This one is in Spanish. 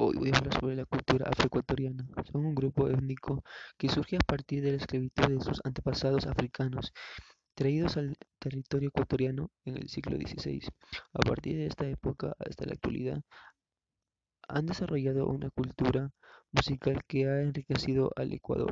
Hoy voy a hablar sobre la cultura afroecuatoriana. Son un grupo étnico que surge a partir de la esclavitud de sus antepasados africanos, traídos al territorio ecuatoriano en el siglo XVI. A partir de esta época hasta la actualidad, han desarrollado una cultura musical que ha enriquecido al Ecuador.